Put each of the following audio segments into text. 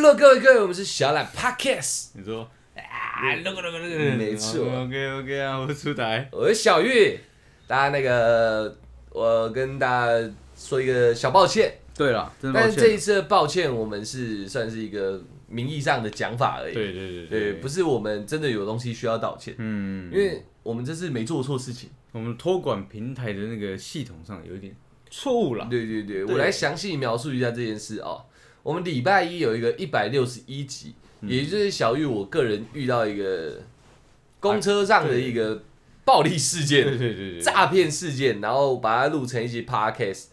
Hello，各位各位，我们是小懒 Podcast，你说啊，那个那个那个，没错 OK OK 啊，我出台。我是小玉。大家那个，我跟大家说一个小抱歉，对了，真的抱但是这一。次的抱歉，我们是算是一个名义上的讲法而已。对对对对，不是我们真的有东西需要道歉，嗯，因为我们这次没做错事情。我们托管平台的那个系统上有一点错误了。对对对，对我来详细描述一下这件事哦。我们礼拜一有一个一百六十一集，嗯也就是小玉我个人遇到一个公车上的一个暴力事件。对对对对，诈骗事件，然后把它录成一集 podcast。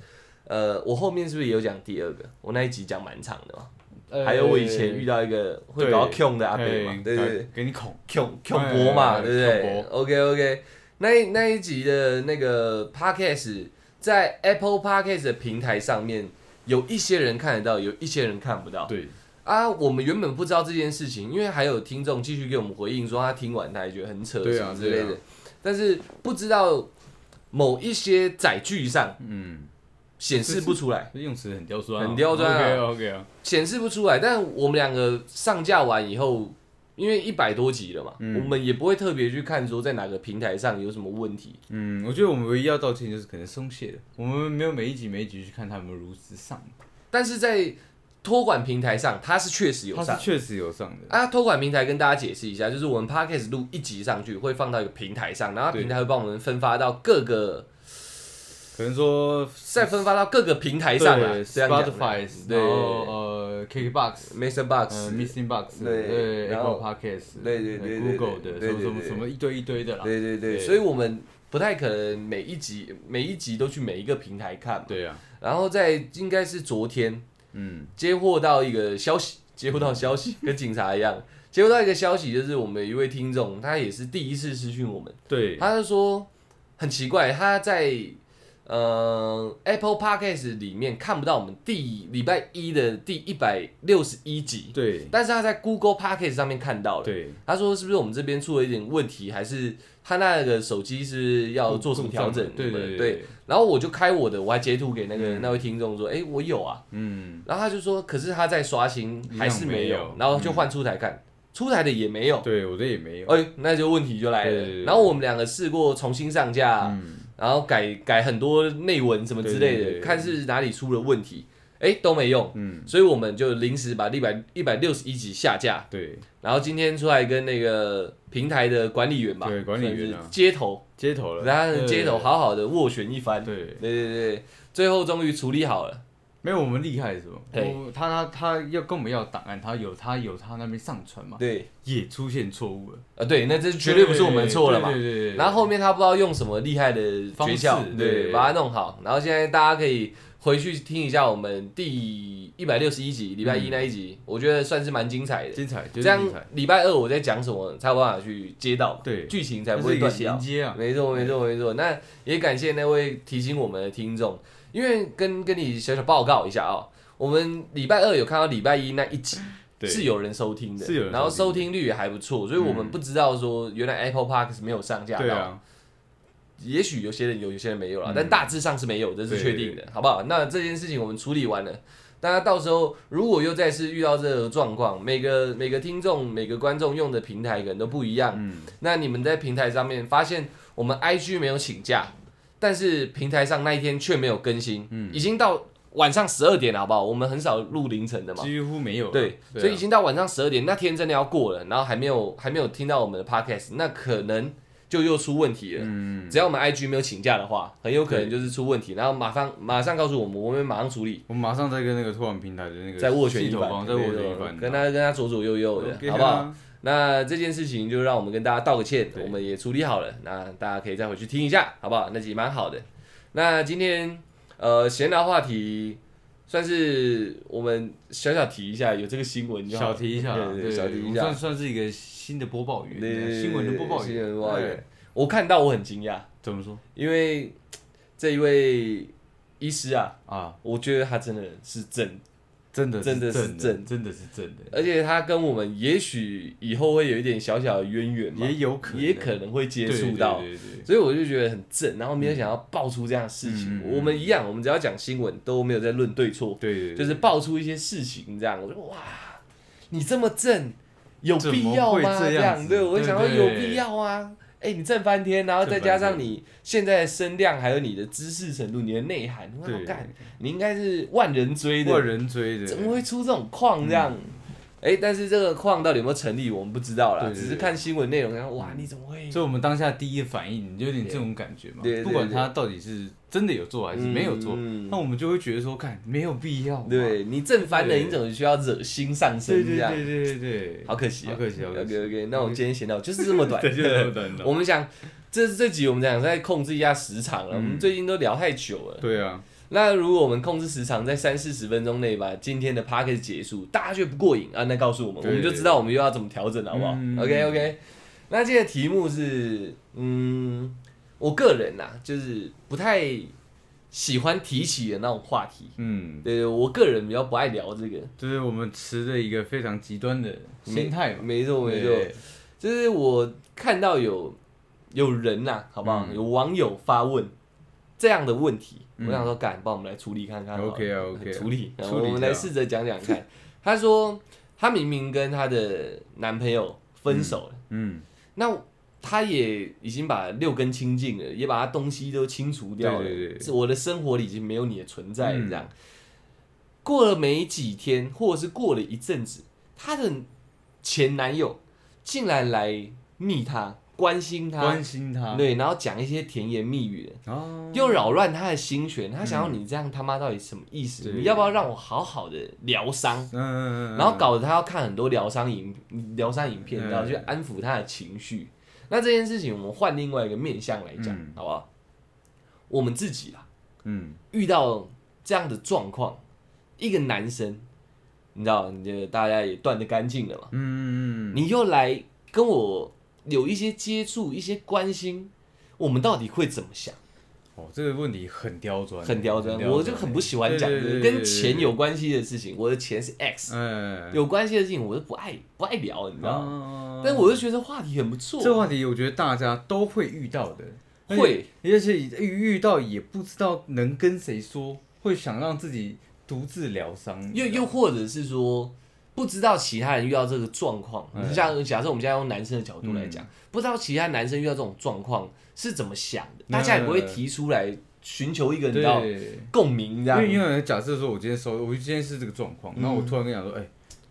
呃，我后面是不是也有讲第二个？我那一集讲蛮长的嘛。呃还有我以前遇到一个会搞 Q 的阿伯嘛，对对对给你恐。，Q Q 博嘛，哎对不对？OK OK，那一那一集的那个 podcast 在 Apple Podcast 的平台上面，有一些人看得到，有一些人看不到。对，啊，我们原本不知道这件事情，因为还有听众继续给我们回应说他听完他也觉得很扯对啊什么之类的，但是不知道某一些载具上嗯，显示不出来，用词很刁钻啊，很刁钻啊。OK OK 啊，显示不出来。但我们两个上架完以后，因为一百多集了嘛，嗯我们也不会特别去看说在哪个平台上有什么问题。嗯，我觉得我们唯一要道歉就是可能松懈了，我们没有每一集每一集去看他们如实上，但是在托管平台上，它是确实有上它是。确实有上的。啊，托管平台跟大家解释一下，就是我们 podcast 录一集上去，会放到一个平台上，然后平台会帮我们分发到各个可能说再分发到各个平台上啊，对呃 KKBox。，Mr. 呃 Box，，Missing Box，对对然后，Apple Podcast，对对对对 Google 的，什么什么什么一堆一堆的啦。对对对，所以我们不太可能每一集每一集都去每一个平台看嘛。对啊，然后在应该是昨天嗯，接获到一个消息，接获到消息跟警察一样，接获到一个消息，就是我们一位听众，他也是第一次私讯我们，对，他就说很奇怪，他在呃 Apple Podcast 里面看不到我们第礼拜一的第一百六十一集，对但是他在 Google Podcast 上面看到了。对，他说是不是我们这边出了一点问题，还是他那个手机是要做什么调整？对对对。，然后我就开我的，我还截图给那个、嗯那位听众说，哎、我有啊。嗯，然后他就说，可是他在刷新还是没有，然后就换出台看，出台的也没有。对我的也没有。哎、那就问题就来了。对对对然后我们两个试过重新上架，嗯，然后改改很多内文什么之类的，对对对看是哪里出了问题，哎、都没用。嗯，所以我们就临时把一百一百六十一集下架，对，然后今天出来跟那个平台的管理员吧，对管理员啊。算是街头，街头了，然后街头好好的斡旋一番，对。对对对，最后终于处理好了。没有我们厉害是什么？对我他他他要跟我们要档案，他有他有他那边上传嘛，对，也出现错误了，呃，对，那这绝对不是我们错了嘛。对对对对。然后后面他不知道用什么厉害的方，式对，对把它弄好。然后现在大家可以回去听一下我们第一百六十一集礼拜一那一集，我觉得算是蛮精彩的。精彩，这样精彩，礼拜二我在讲什么，才有办法去接到，对剧情才不这是一个会断掉衔。接啊，没错，没错，没错。那也感谢那位提醒我们的听众，因为跟跟你小小报告一下啊、我们礼拜二有看到礼拜一那一集是有人收听的，是然后收听率也还不错，所以我们不知道说原来 Apple Park 是没有上架到，也许有些人有，有些人没有了，嗯。但大致上是没有，这是对确定的，好不好？那这件事情我们处理完了。大家到时候如果又再次遇到这个状况，每个每个听众、每个观众用的平台可能都不一样，嗯，那你们在平台上面发现我们 IG 没有请假，但是平台上那一天却没有更新，嗯。已经到晚上十二点了，好不好？我们很少录凌晨的嘛，几乎没有了，对，啊。所以已经到晚上十二点，那天真的要过了，然后还没有还没有听到我们的 Podcast，那可能就又出问题了。嗯，只要我们 IG 没有请假的话，很有可能就是出问题，然后马上马上告诉我们，我们马上处理，我们马上再跟那个托管平台的那个再斡旋一番，系统方再斡旋一番，跟他跟他左左右右的 OK 啊。好不好？？那这件事情就让我们跟大家道个歉，我们也处理好了，那大家可以再回去听一下，好不好？那集蛮好的。那今天呃闲聊话题算是我们小小提一下，有这个新闻就好小提一下小提一下算，算是一个新的播报员，新闻的播报新员，闻播报员。我看到我很惊讶，怎么说因为这一位医师啊，啊？我觉得他真的是正，真的真的是正正真的是正的，而且他跟我们也许以后会有一点小小的渊源嘛，也有可能也可能会接触到。对对对对所以我就觉得很正，然后没有想要爆出这样的事情。我们一样，我们只要讲新闻都没有在论对错，对就是爆出一些事情这样。我就哇，你这么正，有必要吗？这样对，我会想说有必要啊。哎、你震翻天，然后再加上你现在的声量，还有你的知识程度、你的内涵，我干，你应该是万人追的，万人追的，怎么会出这种矿这样？哎、但是这个矿到底有没有成立，我们不知道啦，只是看新闻内容，然后哇，你怎么会？所以我们当下第一反应，你就有点这种感觉嘛不管他到底是真的有做还是没有做，嗯。那我们就会觉得说，看没有必要嘛。对你正翻了，你怎么需要惹心上对对。身这样？对对对对，好可惜、啊，好可惜好可惜。OK OK，那我们今天闲聊就是这么短，这么短 我们想，这这集我们想再控制一下时长了，嗯。我们最近都聊太久了。对啊，那如果我们控制时长在三四十分钟内把今天的 p a c k a g e 结束，大家觉得不过瘾啊，那告诉我们，我对们就知道我们又要怎么调整了，好不好、嗯。O k OK。那今天的题目是，嗯，我个人呐、就是不太喜欢提起的那种话题。嗯，对，我个人比较不爱聊这个。就是我们持着一个非常极端的心态嘛。没错没错，就是我看到有有人呐、好不好？嗯有网友发问这样的问题，嗯我想说，敢，帮我们来处理看看。OK 啊 OK 啊处理，我们来掉试着讲讲看。他说，他明明跟他的男朋友分手了，嗯，那他也已经把六根清净了，也把他东西都清除掉了，对对对是我的生活里已经没有你的存在了，嗯这样。过了没几天，或者是过了一阵子，她的前男友竟然来密她，关心她关，心他，对，然后讲一些甜言蜜语的，哦，又扰乱她的心弦。他想要你这样他妈到底什么意思？对你要不要让我好好的疗伤？嗯，嗯，嗯然后搞得他要看很多疗伤影疗伤影片，嗯然后去安抚他的情绪。那这件事情，我们换另外一个面向来讲，嗯好不好？我们自己啊，嗯，遇到这样的状况，一个男生，你知道，你就大家也断的干净了嘛，嗯嗯嗯，你又来跟我有一些接触、一些关心，我们到底会怎么想？哦，这个问题很刁钻，很刁钻，我就很不喜欢讲跟钱有关系的事情。我的钱是 X，嗯，有关系的事情我都不爱不爱聊，你知道吗？哦。但我就觉得话题很不错，这个话题，我觉得大家都会遇到的，会，而且遇遇到也不知道能跟谁说，会想让自己独自疗伤，又又或者是说，不知道其他人遇到这个状况，嗯。像假设我们现在用男生的角度来讲，不知道其他男生遇到这种状况是怎么想的，嗯大家也不会提出来寻求一个你知道对，共鸣这因为因样。为假设说我今天收，我今天是这个状况，嗯然后我突然跟你讲说，哎，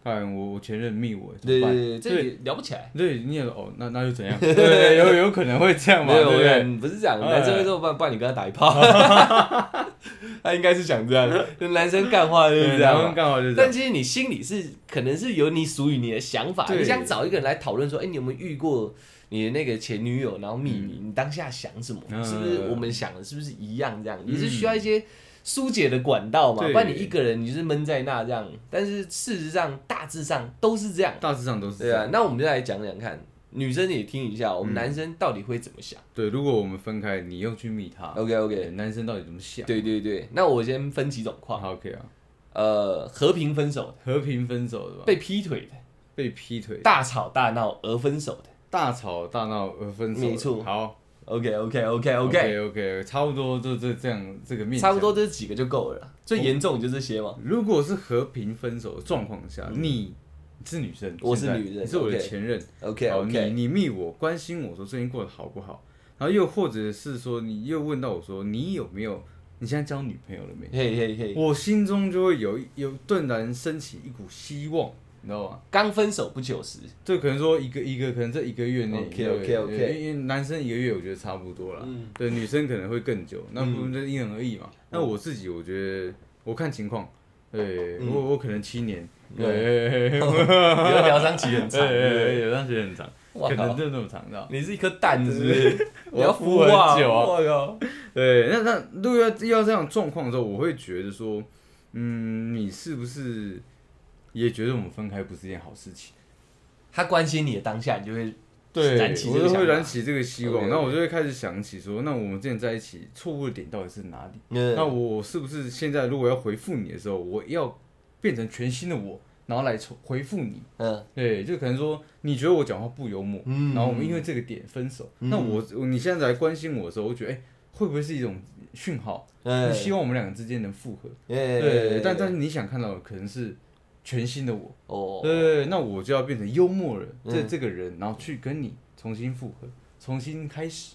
看我我前任密我，怎对？对对，这也聊不起来。对，你也说哦，那那又怎样？对，有有可能会这样嘛，对不对？不是这样，哎男生会说不然不然你跟他打一炮，他应该是想这样，就男生干话就是对，这样嘛然后。刚好就是但其实你心里是可能是有你属于你的想法，你想找一个人来讨论说，哎、你有没有遇过你的那个前女友，然后密你，你当下想什么？嗯是不是我们想的是不是一样？这样也是需要一些疏解的管道嘛，不然你一个人你就是闷在那这样。但是事实上大致上都是这样，大致上都是这样。，对啊那我们就来讲讲看，女生也听一下，我们嗯男生到底会怎么想对，如果我们分开，你又去密他？OK OK，男生到底怎么想？对对对，那我先分几种况，好，OK 啊，呃，和平分手，和平分手的吧？被劈腿的，被劈腿，大吵大闹而分手的。大吵大闹而分手的，没错。好。OK OK OK OK，，OK OK，差不多就这这样这个面，差不多。这几个就够了。最严重就这些嘛。如果是和平分手的状况下，你是女生，嗯我是女人你是我的前任，OK 好，你 OK，你密我，关心我说最近过得好不好，然后又或者是说你又问到我说你有没有，你现在交女朋友了没？嘿嘿嘿，我心中就会有一有顿然升起一股希望，你知道吗？刚分手不久时，这可能说一个一个，可能这一个月内男生一个月我觉得差不多了，嗯对，女生可能会更久，那不就因人而异嘛。那我自己我觉得我看情况，对嗯我我可能七年，对对，你的疗伤期很长，对对不对有段时间很长，哇可能就那么长，知道？你是一颗蛋是不是？我你要孵孵很化久啊我靠！对，那那如果要遇到这样的状况的时候，我会觉得说，嗯，你是不是也觉得我们分开不是一件好事情？他关心你的当下，你就会对，燃起这我就会个燃起这个希望，那我就会开始想起说，那我们之前在一起错误的点到底是哪里？嗯那我是不是现在如果要回复你的时候，我要变成全新的我，然后来重回复你？嗯对，就可能说你觉得我讲话不幽默，嗯然后我们因为这个点分手，嗯那我你现在来关心我的时候，我觉得哎、会不会是一种讯号？嗯希望我们两个之间能复合？对对，但但是你想看到的可能是全新的我。哦，对，那我就要变成幽默人，这嗯这个人，然后去跟你重新复合，重新开始。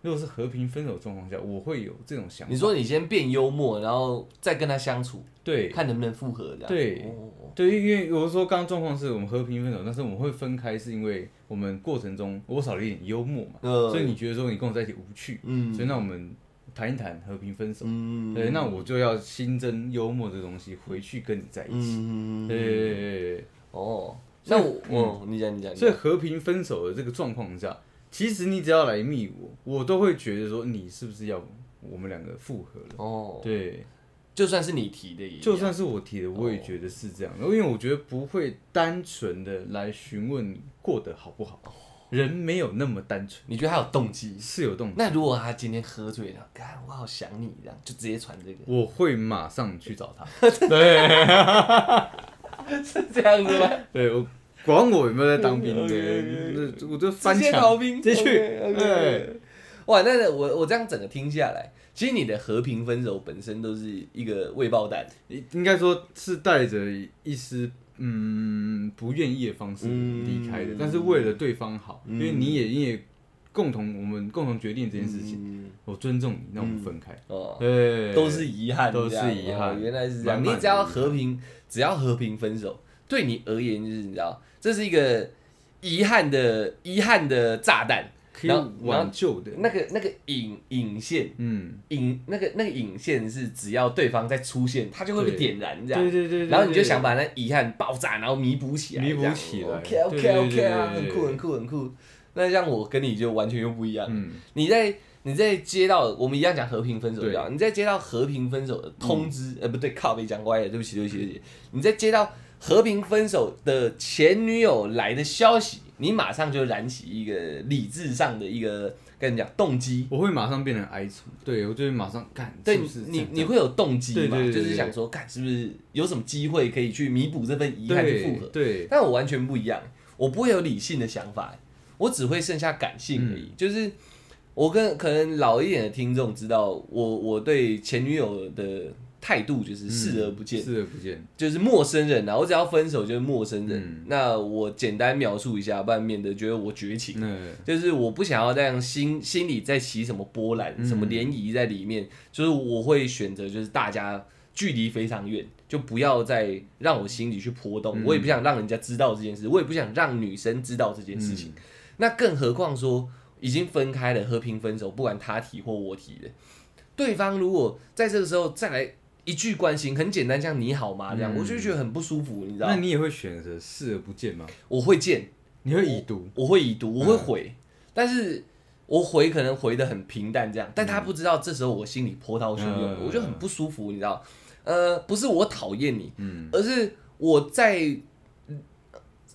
如果是和平分手的状况下，我会有这种想法。你说你先变幽默，然后再跟他相处，对看能不能复合这样。对哦对，因为我说刚刚状况是我们和平分手，但是我们会分开，是因为我们过程中我少了一点幽默嘛，呃所以你觉得说你跟我在一起无趣，嗯所以那我们谈一谈和平分手。嗯对，那我就要新增幽默这东西回去跟你在一起。嗯对对对对对。哦，那我哦，你讲你讲，所以和平分手的这个状况下，其实你只要来密我，我都会觉得说你是不是要我们两个复合了？哦，对，就算是你提的也，就算是我提的，我也觉得是这样，因为我觉得不会单纯的来询问你过得好不好，人没有那么单纯，你觉得他有动机？是有动机。那如果他今天喝醉了，干我好想你，这样就直接传这个，我会马上去找他。对，是这样子吗？对我管我有没有在当兵的，那我就翻墙逃兵，直接去。对，哇，那我我这样整个听下来，其实你的和平分手本身都是一个未爆弹，应该说是带着一丝嗯不愿意的方式离开的，嗯但是为了对方好，嗯因为你也你也共同我们共同决定这件事情，情我尊重你，那我们分开。哦，对，都是遗憾，都是遗憾哦原来是这样。你只要和平，只要和平分手，对你而言就是你知道，这是一个遗憾的遗憾的炸弹。可以然后挽救的。那个那个引引线嗯，引那个那个引线是只要对方再出现，它就会被点燃这样。对对对，对然后你就想把把那遗憾爆炸，然后弥补起来，弥补起来 OK OK OK 啊，很酷很酷很酷。那像我跟你就完全又不一样。嗯你在你在接到我们一样讲和平分手对吧，你在接到和平分手的通知，呃不对，靠背讲歪了，对不起对不起对不起。你在接到和平分手的前女友来的消息，你马上就燃起一个理智上的一个跟你讲动机。我会马上变成哀愁，对我就会马上干，对是是你你会有动机嘛？就是想说，干是不是有什么机会可以去弥补这份遗憾去复合？对对，但我完全不一样，我不会有理性的想法，我只会剩下感性而嗯已。就是我跟可能老一点的听众知道，我我对前女友的态度就是视而不见，视而不见，就是陌生人啊。我只要分手就是陌生人。嗯那我简单描述一下，不然免得觉得我绝情。那就是我不想要这样心心里在起什么波澜、嗯什么涟漪在里面，就是我会选择就是大家距离非常远，就不要再让我心里去波动。嗯我也不想让人家知道这件事，我也不想让女生知道这件事嗯情。那更何况说已经分开了，和平分手，不管他提或我提的，对方如果在这个时候再来一句关心，很简单，像你好吗这样，嗯我就觉得很不舒服，你知道那？你也会选择视而不见吗？我会见。你会已读，我会已读，我会嗯回，但是我回可能回的很平淡这样，但他不知道这时候我心里波涛汹涌，嗯我就很不舒服，你知道？呃，不是我讨厌你，嗯而是我在呃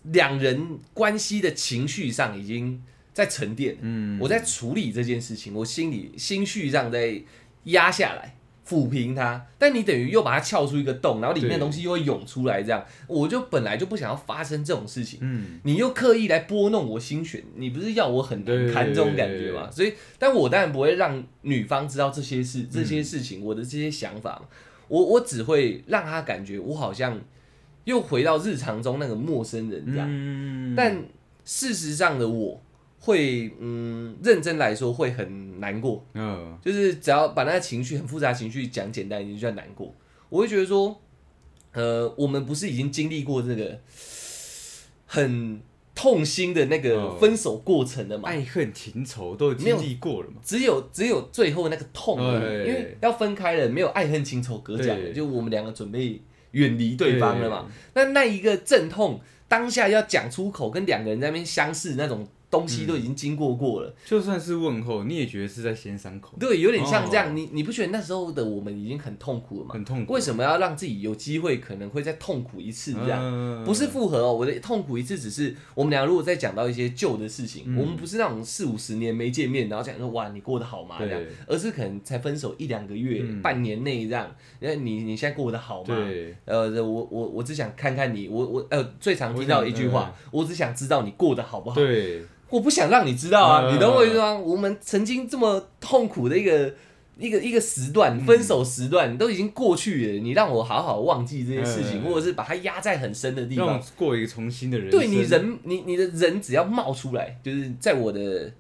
两人关系的情绪上已经在沉淀，嗯我在处理这件事情，我心里心绪上在压下来。抚平它，但你等于又把它撬出一个洞，然后里面的东西又会涌出来，这样。我就本来就不想要发生这种事情，嗯。你又刻意来拨弄我心弦，你不是要我很难堪这种感觉吗？所以，但我当然不会让女方知道这些事、这些事情，我的这些想法嘛。我我只会让她感觉我好像又回到日常中那个陌生人这样。嗯。但事实上的我会，嗯，认真来说会很难过。嗯就是只要把那个情绪很复杂的情绪讲简单一点，就叫难过。我会觉得说，呃，我们不是已经经历过这个很痛心的那个哦分手过程了吗？爱恨情仇都经历过了嘛，只有只有最后那个痛而已，因为要分开了，没有爱恨情仇隔讲了，就我们两个准备远离对方了嘛。那那一个阵痛，当下要讲出口，跟两个人在那边相视那种东西都已经经过过了。就算是问候，你也觉得是在先伤口，对，有点像这样。哦你你不觉得那时候的我们已经很痛苦了吗？很痛苦。为什么要让自己有机会可能会再痛苦一次这样？嗯不是复合哦，我的痛苦一次只是我们俩如果再讲到一些旧的事情，嗯我们不是那种四五十年没见面，然后讲说哇你过得好吗这对样，而是可能才分手一两个月、嗯半年内这样，那你你现在过得好吗？对，呃，我我我只想看看你，我我呃最常听到一句话，嗯我只想知道你过得好不好。对，我不想让你知道啊，嗯你懂我意思吗？我们曾经这么痛苦的一个一个一个时段，分手时段都已经过去了，你让我好好忘记这些事情，嗯或者是把它压在很深的地方。过一个重新的人。对你人，你你的人只要冒出来，就是在我的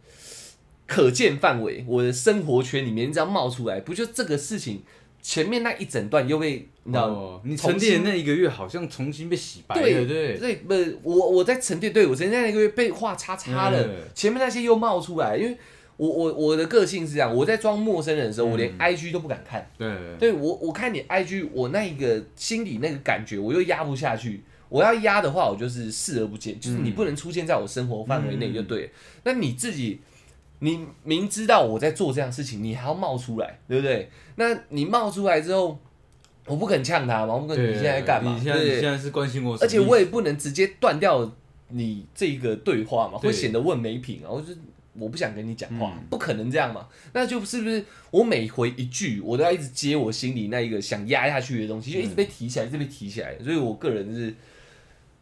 可见范围，我的生活圈里面，你只要冒出来，不就这个事情前面那一整段又被你知道？哦，你沉淀的那一个月好像重新被洗白了，对对对，不，我我在沉淀，对我沉淀那个月被画叉叉了，嗯前面那些又冒出来，因为我我我的个性是这样，我在装陌生人的时候，我连 IG 都不敢看。对对我，我看你 IG，我那一个心里那个感觉，我又压不下去。我要压的话，我就是视而不见，就是你不能出现在我生活范围内就对了。那你自己，你明知道我在做这样的事情，你还要冒出来，对不对？那你冒出来之后，我不肯呛他嘛，我不肯，你现在在干嘛？你现在你现在是关心我而，且我也不能直接断掉你这个对话嘛，会显得问没品啊。我就我不想跟你讲话，嗯不可能这样嘛。那就是不是我每回一句，我都要一直接我心里那一个想压下去的东西，就一直被提起来，一直被提起来。所以我个人是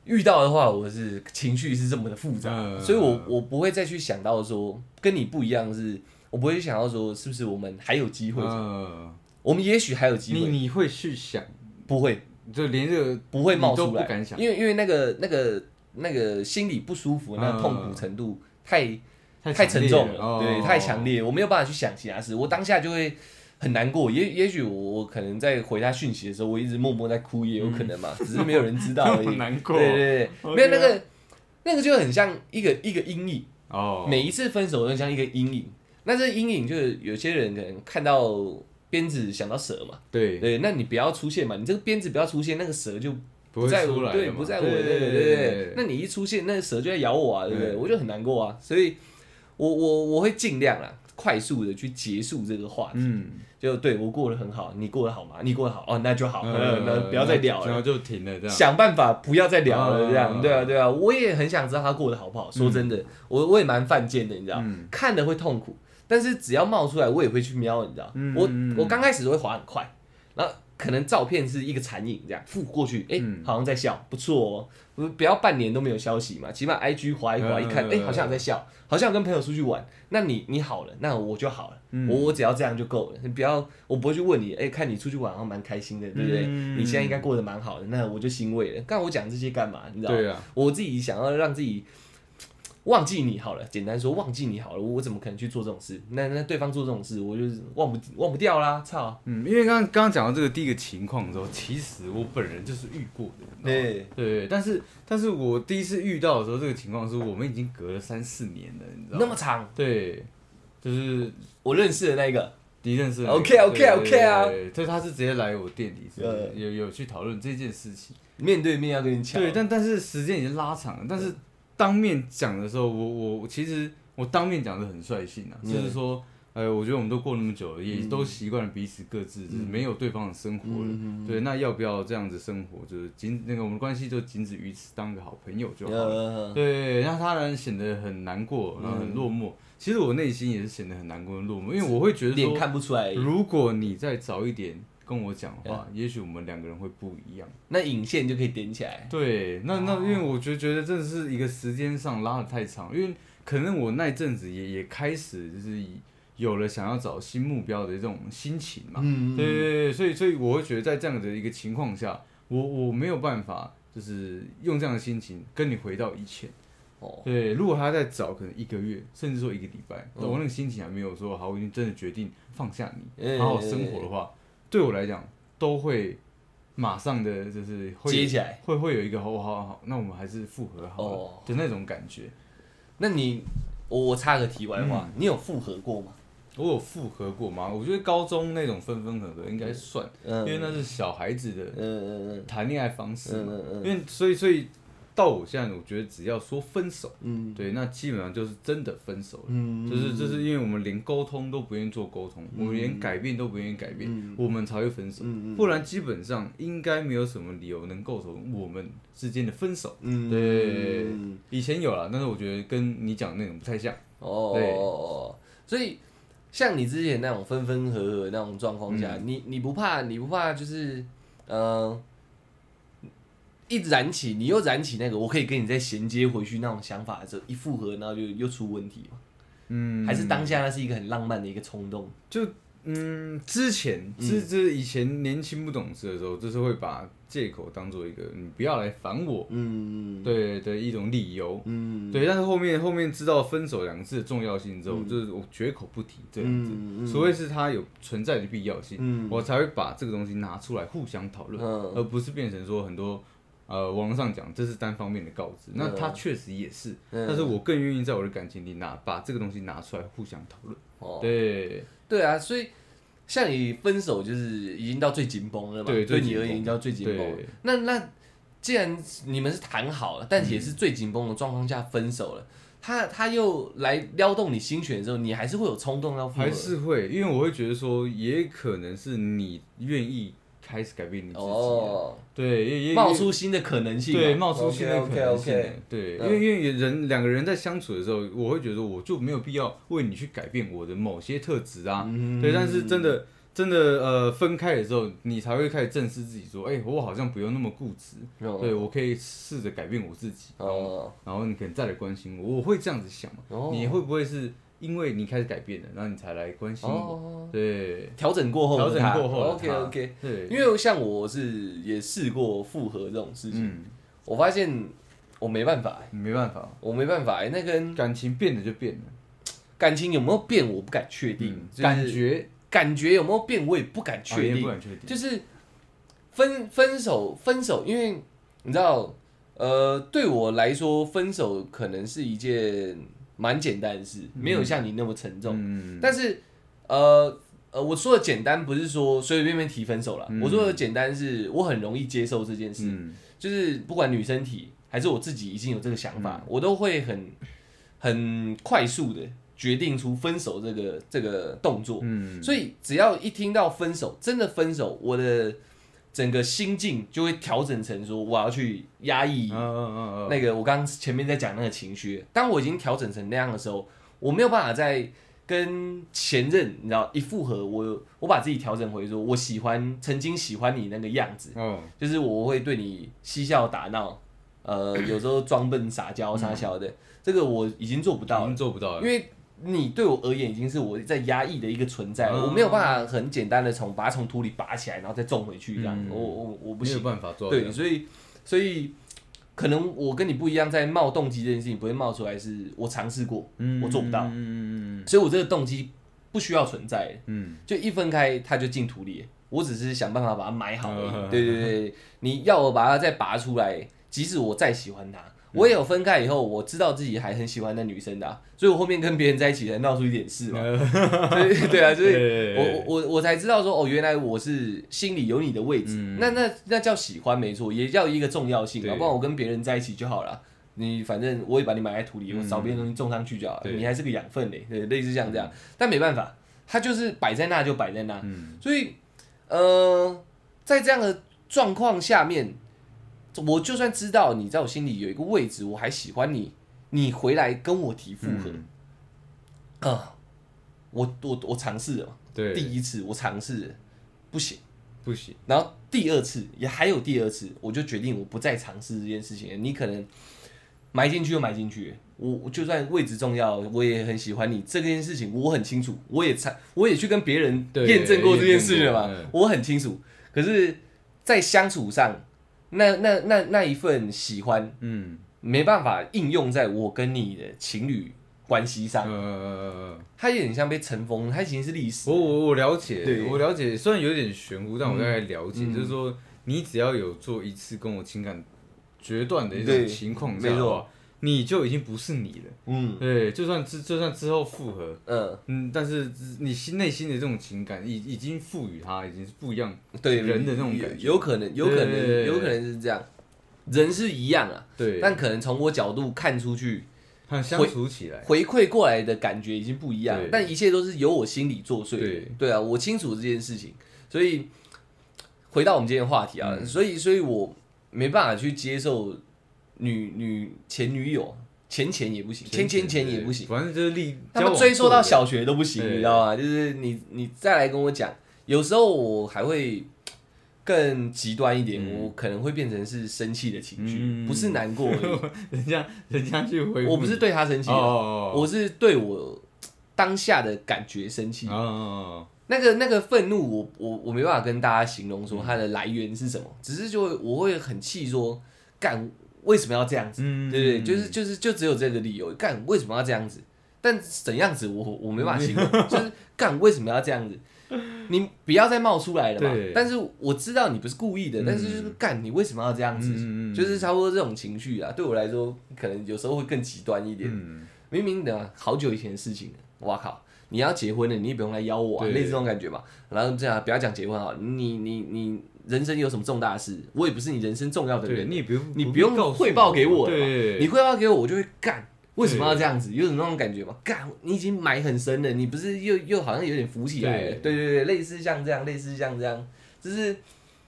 遇到的话，我是情绪是这么的复杂，嗯所以我我不会再去想到说跟你不一样是。我不会去想到说，是不是我们还有机会？嗯，我们也许还有机会，你你会去想，不会，就连这个不会冒你都出来，不敢想。因为因为那个那个那个心里不舒服，那个痛苦程度太、太强烈沉重了，哦。对，太强烈，我没有办法去想其他事，我当下就会很难过。也也许我我可能在回他讯息的时候，我一直默默在哭，也有可能嘛，只是没有人知道而已。很难过。对对对没有那个那个就很像一个一个阴影，哦，每一次分手都像一个阴影。那这阴影就是有些人可能看到鞭子想到蛇嘛，对对，那你不要出现嘛，你这个鞭子不要出现，那个蛇就不会在我对，不在我的对对对对对。那你一出现，那个蛇就在咬我啊，对不对？我就很难过啊，所以我我我会尽量啊，快速的去结束这个话题。嗯，就对我过得很好，你过得好吗？你过得好哦，那就好，呃那不要再聊了。然后就停了这样，想办法不要再聊了，这样嗯对啊对啊，我也很想知道他过得好不好。说真的，我我也蛮犯贱的，你知道，嗯看的会痛苦，但是只要冒出来，我也会去瞄，你知道。我我刚开始都会滑很快，然后可能照片是一个残影这样附过去，哎、嗯好像在笑，不错哦。不不要半年都没有消息嘛，起码 IG 滑一滑嗯一看，哎、好像有在笑，好像跟朋友出去玩。那你你好了，那我就好了，嗯我我只要这样就够了。你不要，我不会去问你，哎、看你出去玩好像蛮开心的，对不对？嗯你现在应该过得蛮好的，那我就欣慰了。干我讲这些干嘛？你知道吗？对啊，我自己想要让自己忘记你好了，简单说忘记你好了，我怎么可能去做这种事？那那对方做这种事，我就是忘不忘不掉啦，操！嗯，因为刚刚刚刚讲到这个第一个情况的时候，其实我本人就是遇过的，对对，但是但是我第一次遇到的时候，这个情况是我们已经隔了三四年了，你知道吗？那么长，对，就是我认识的那个，敌人是那个 OK，OK，OK 啊对对所以他是直接来我店里，是呃有有去讨论这件事情。面对面要跟你抢，对，但但是时间已经拉长了，但是当面讲的时候，我我我其实我当面讲的很率性啊，嗯就是说，呃，我觉得我们都过那么久了，也嗯都习惯了彼此各自，就是没有对方的生活了。嗯对，那要不要这样子生活？就是仅那个我们关系就仅止于此，当个好朋友就好了。呃，对，那他人显得很难过，然后很落寞。其实我内心也是显得很难过、很落寞，因为我会觉得脸说，看不出来，如果你再早一点跟我讲话，也许我们两个人会不一样。那引线就可以点起来。对，那那哦因为我觉觉得这是一个时间上拉的太长，因为可能我那一阵子也也开始就是有了想要找新目标的这种心情嘛。嗯对对对，所以所以我会觉得在这样的一个情况下，我我没有办法就是用这样的心情跟你回到以前。哦，对，如果他在找可能一个月，甚至说一个礼拜，嗯我那个心情还没有说好，我已经真的决定放下你，嗯好好生活的话，对我来讲都会马上的就是会接起来。会会有一个好好好好，那我们还是复合好了哦的那种感觉。那你，我我插个题外话，嗯你有复合过吗？我有复合过吗？我觉得高中那种分分合合应该算，嗯因为那是小孩子的嗯嗯谈恋爱方式嘛。嗯嗯因为所以所以到我现在，我觉得只要说分手，嗯对，那基本上就是真的分手了。嗯，就是就是因为我们连沟通都不愿意做沟通，我们连改变都不愿意改变，嗯我们才会分手。嗯嗯不然基本上应该没有什么理由能构成我们之间的分手。嗯对嗯以前有了，但是我觉得跟你讲的那种不太像。哦，对所以像你之前那种分分合合那种状况下，你你不怕你不怕就是呃一燃起你又燃起那个我可以跟你再衔接回去那种想法的时候，一复合然后就又出问题嘛？嗯，还是当下那是一个很浪漫的一个冲动？就嗯，之前之之以前年轻不懂事的时候，就是会把借口当做一个你不要来烦我，嗯，对的一种理由。嗯，对，但是后面后面知道分手两个字的重要性之后，就是我绝口不提这样子，嗯嗯除非是它有存在的必要性，嗯。我才会把这个东西拿出来互相讨论，嗯。而不是变成说很多呃网络上讲这是单方面的告知，那嗯。它确实也是，嗯。但是我更愿意在我的感情里拿把这个东西拿出来互相讨论。哦，对，对啊，所以像你分手就是已经到最紧绷了嘛，对你而言已经到最紧绷。那那既然你们是谈好了，但也是最紧绷的状况下分手了，他他又来撩动你心弦的时候，你还是会有冲动要复合。还是会，因为我会觉得说，也可能是你愿意开始改变你自己对，也也冒出新的可能性嘛，对冒出新的可能性对，嗯。因为因为人两个人在相处的时候，我会觉得我就没有必要为你去改变我的某些特质啊，嗯。对，但是真的真的呃分开的时候，你才会开始正视自己，说，哎、我好像不用那么固执，哦。对我可以试着改变我自己，哦。然后你可能再来关心我，我会这样子想嘛，哦。你会不会是因为你开始改变了，然后你才来关心我？哦，对。调整过后调整过后 OK OK，对，因为像我是也试过复合这种事情，嗯，我发现我没办法、没办法，我没办法、欸，那跟感情变了就变了，感情有没有变，我不敢确定，感觉。感觉有没有变，我也不敢啊确定。也不。敢确定，就是分分手，分手，因为你知道，呃，对我来说，分手可能是一件蛮简单的事，没有像你那么沉重。嗯，但是，呃呃，我说的简单不是说随随便便提分手了，嗯。我说的简单是我很容易接受这件事，嗯。就是不管女生提还是我自己已经有这个想嗯。法，我都会很很快速的决定出分手这个这个动作。嗯，所以只要一听到分手，真的分手，我的整个心境就会调整成说我要去压抑那个我刚刚前面在讲那个情绪。当我已经调整成那样的时候，我没有办法再跟前任，你知道一复合，我我把自己调整回说，我喜欢曾经喜欢你那个样子，哦，就是我会对你嬉笑打闹，呃，有时候装笨撒娇傻笑的，这个我已经做不到了已经。做不到了，因为你对我而言已经是我在压抑的一个存在了，嗯。我没有办法很简单的从把它从土里拔起来，然后再种回去这样，嗯。我我我不行。没有。办法做对，样，所以所以可能我跟你不一样，在冒动机这件事情不会冒出来，是我尝试过，嗯我做不到。嗯嗯所以我这个动机不需要存在，嗯。就一分开它就进土里，我只是想办法把它埋好而已。嗯。对对对，你要我把它再拔出来，即使我再喜欢它。我也有分开以后，我知道自己还很喜欢那女生的啊、所以我后面跟别人在一起才闹出一点事嘛。对对啊，所以 我我我我才知道说哦，原来我是心里有你的位置，嗯那那那叫喜欢没错，也叫一个重要性啊，不然我跟别人在一起就好了。你反正我也把你埋在土里，我找别的东西种上去就好了，对你还是个养分嘞，对，类似像这样。但没办法，它就是摆在那就摆在那，嗯所以呃，在这样的状况下面，我就算知道你在我心里有一个位置，我还喜欢你，你回来跟我提复合，嗯啊、我我我尝试了，对，第一次我尝试了不行，不行，然后第二次也还有第二次，我就决定我不再尝试这件事情。你可能埋进去就埋进去，我我就算位置重要，我也很喜欢你这件事情，我很清楚，我也参我也去跟别人对验证过这件事了嘛我很清楚。可是，在相处上，那那那那一份喜欢嗯。没办法应用在我跟你的情侣关系上，呃，它有点像被尘封，它已经是历史。我。我我了解，对我了解，虽然有点玄乎，但我大概了解，嗯就是说你只要有做一次跟我情感决断的一种情况下你就已经不是你了。嗯对，就算之就算之后复合，嗯，嗯，但是你心内心的这种情感已已经赋予他，已经是不一样。对人的那种感觉有有可能，有可能，有可能是这样。人是一样啊，对，但可能从我角度看出去，很相处起来。回馈过来的感觉已经不一样。但一切都是由我心里作祟的。对对啊，我清楚这件事情，所以回到我们今天的话题啊，嗯所以，所以我没办法去接受女女前女友，前前也不行，前前前也不行对。反正就是立。他们追溯到小学都不行，你知道吗？就是你你再来跟我讲，有时候我还会更极端一点，嗯我可能会变成是生气的情绪，嗯不是难过而已。人家 人家去回我不是对他生气哦啊，哦我是对我当下的感觉生气。哦哦，那个那个愤怒我，我我没办法跟大家形容说它的来源是什么，只是就会我会很气说，干为什么要这样子？嗯对对，就是就是就只有这个理由，干为什么要这样子？但怎样子我我没办法形容，就是干为什么要这样子？你不要再冒出来了嘛！但是我知道你不是故意的，但是就是干你为什么要这样子？就是差不多这种情绪啊，对我来说可能有时候会更极端一点。嗯，明明的好久以前的事情了，哇靠！你要结婚了，你也不用来邀我、啊，类似这种感觉嘛。然后这样，不要讲结婚啊，你你你人生有什么重大事，我也不是你人生重要的人，你也不用你不用汇报给我的嘛对，你汇报给我，我就会干。为什么要这样子？有种那种感觉吗？干，你已经埋很深了，你不是又又好像有点浮起来了？对对对，类似像这样，类似像这样，就是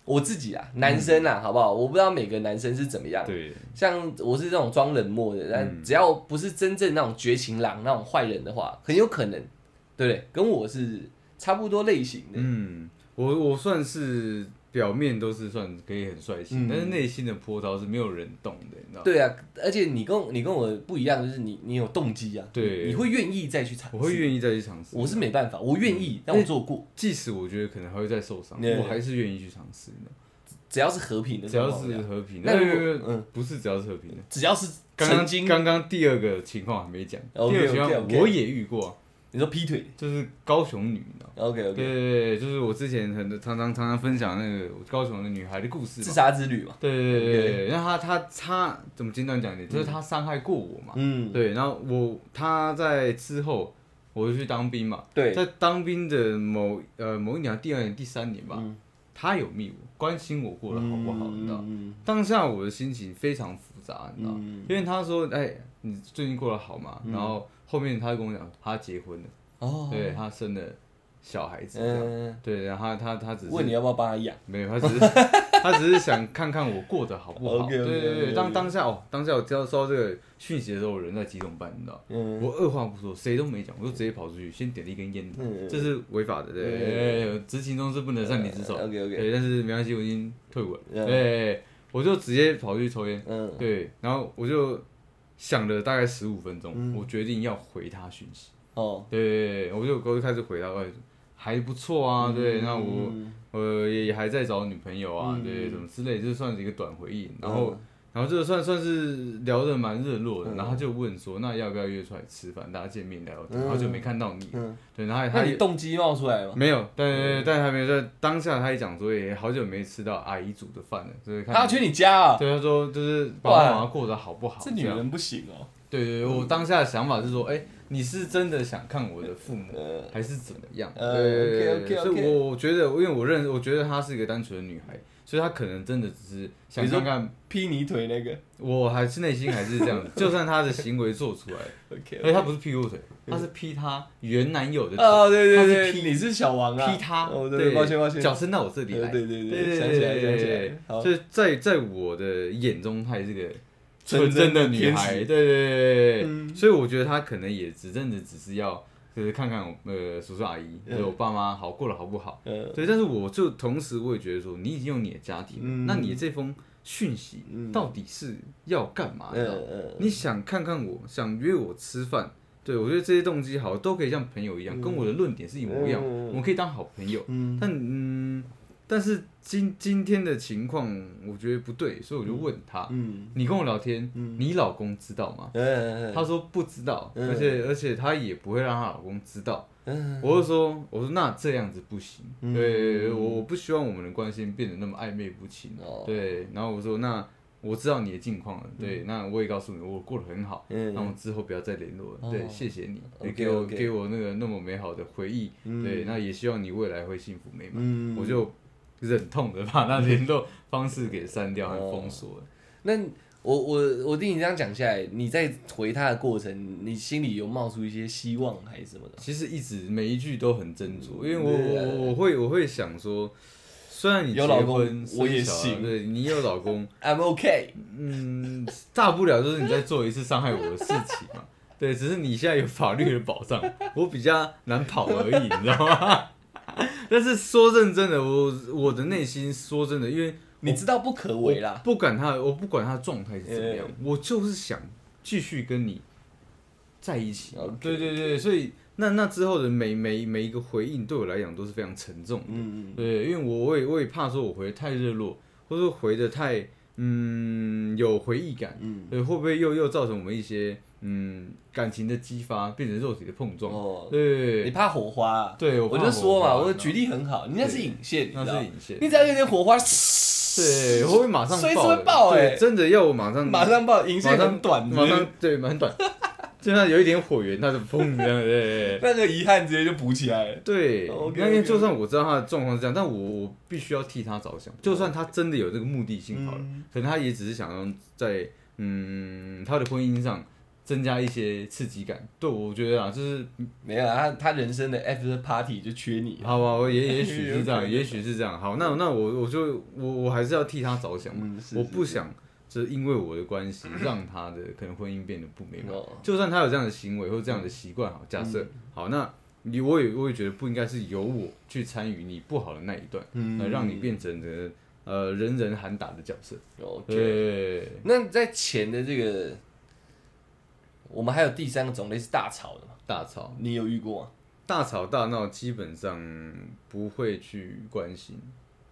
我自己啊，男生啊，好不好？我不知道每个男生是怎么样。对，像我是这种装冷漠的，但嗯只要不是真正那种绝情郎那种坏人的话，很有可能，对不对？跟我是差不多类型的。嗯，我我算是表面都是算可以很帅气，嗯但是内心的波涛是没有人懂的，你知道吗？对啊，而且你跟你跟我不一样，就是你你有动机啊，对你会愿意再去尝试。我会愿意再去尝试。我是没办法，我愿意，但我做过，即使我觉得可能还会再受伤，对我还是愿意去尝试的。只要是和平的只要是和平，那如果个嗯不是只要是和平的。只要是刚刚曾经，刚刚第二个情况还没讲，第二个情况我也遇过啊，你说劈腿？就是高雄女，你知道吗，OK 对 OK，对对，就是我之前很常常常常分享那个高雄的女孩的故事自嘛。杀之旅嘛，对对对对对，然后她她她怎么简单讲一点，就是她伤害过我嘛。嗯，对，然后我她在之后我就去当兵嘛，对，在当兵的某呃某一年、第二年、第三年吧，嗯。她有密我，关心我过得好不好，你知道？吗？嗯当下我的心情非常复杂，你知道？因为她说，哎，你最近过得好吗？然后后面他跟我讲，他结婚了，哦，对他生了小孩子，这样。嗯，对，然后他他他只是问你要不要帮他养，没有，他只是 他只是想看看我过得好不好。对对对，当当下哦，当下我接到收到这个讯息的时候，我人在急诊班，你知道，嗯。我二话不说，谁都没讲，我就直接跑出去，先点了一根烟，嗯这是违法的，对对对对，执勤中是不能擅离职守。对，但是没关系，我已经退伍了。嗯。对，我就直接跑去抽烟。嗯，对，然后我就想了大概十五分钟，嗯。我决定要回他讯息。哦，对，我就我就开始回他，哎，还不错啊，对，那我嗯呃也也还在找女朋友啊，嗯。对，什么之类，就算是一个短回应。然后嗯然后这个算算是聊得蛮热络的，嗯然后他就问说，那要不要约出来吃饭，大家见面聊天？嗯好久没看到你，嗯，对，然后他那他你动机冒出来吗？没有，对对对，但还没有在当下，他也讲说，也好久没吃到阿姨煮的饭了，所以看他要去你家啊？对，他说就是爸爸妈妈过得好不好？样这女人不行哦。对对对，我当下的想法是说，哎、你是真的想看我的父母，呃，还是怎么样？呃对对对 OK，OK，OK 所以我我觉得，因为我认，我觉得她是一个单纯的女孩，所以他可能真的只是想看看，劈你腿那个。我还是内心还是这样子，就算他的行为做出来，，OK，而且她不是劈我腿，他是劈他原男友的腿，哦，对他是对对，劈你是小王啊，劈他，哦，对，抱歉抱歉，脚伸到我这里来，对对对对想起来对想起来对，好。所以在在我的眼中，她也是个纯纯真的女孩，对对对所以我觉得她可能也只真的只是要就是看看我呃叔叔阿姨，嗯对我爸妈好过得好不好，嗯，对，但是我就同时我也觉得说，你已经有你的家庭，嗯那你这封讯息嗯到底是要干嘛？你知道吗呃你想看看我，想约我吃饭。对，我觉得这些动机好，都可以像朋友一样，跟我的论点是一模一样，嗯我们可以当好朋友。嗯，但嗯，但是今今天的情况，我觉得不对，所以我就问他，嗯你跟我聊天，嗯你老公知道吗？呃，他说不知道，嗯。而且而且他也不会让她老公知道。嗯。我就说，我说那这样子不行，嗯。对我我不希望我们的关系变得那么暧昧不清。哦。对，然后我说那我知道你的近况了，对，那我也告诉你我过得很好，嗯那我们之后不要再联络了。哦。对，谢谢你给我给我那个那么美好的回忆。嗯。对，那也希望你未来会幸福美满。嗯。我就忍痛的把那联络方式给删掉还封锁了。那我我我听你这样讲下来，你在回他的过程，你心里有冒出一些希望还是什么的？其实一直每一句都很斟酌，因为我我我会我会想说，虽然你有老公我也行对你有老公，I'm okay。嗯，大不了就是你再做一次伤害我的事情嘛。对，只是你现在有法律的保障，我比较难跑而已，你知道吗？但是说认真的，我我的内心说真的，因为你知道不可为啦。不管他，我不管他状态是怎么样嗯，我就是想继续跟你在一起。对对对，所以那那之后的每每每一个回应对我来讲都是非常沉重的。嗯嗯对，因为我我也我也怕说我回的太热络，或者说回的太嗯有回忆感，嗯，对，会不会又又造成我们一些嗯感情的激发，变成肉体的碰撞？哦，对你怕火花啊？对，我我就说嘛，我举例很好，你那是对引线，你知道那是引线，你只要有点火花，对，会不会马上随时爆欸，会爆欸对真的要我马上马上爆，引线很短，马上对，蛮短，就算有一点火源，它就砰这样，对对对。那个遗憾直接就补起来了。对，OK，那因为 OK，就算我知道他的状况是这样，但我我必须要替他着想。就算他真的有这个目的性好了，嗯可能他也只是想要在嗯他的婚姻上增加一些刺激感。对，我觉得啊，就是没有啊，他他人生的 after party 就缺你。好吧，我也 也许是这样，也许是这样。好，那那我我就我我还是要替他着想嘛，嗯，是我不想就是因为我的关系 让他的可能婚姻变得不美满。哦，就算他有这样的行为或这样的习惯，好，假设、嗯好，那你我也我也觉得不应该是由我去参与你不好的那一段，嗯呃，让你变成的呃人人喊打的角色。OK。对，那在钱的这个，我们还有第三个种类是大吵的嘛？大吵你有遇过吗？大吵大闹，基本上不会去关心。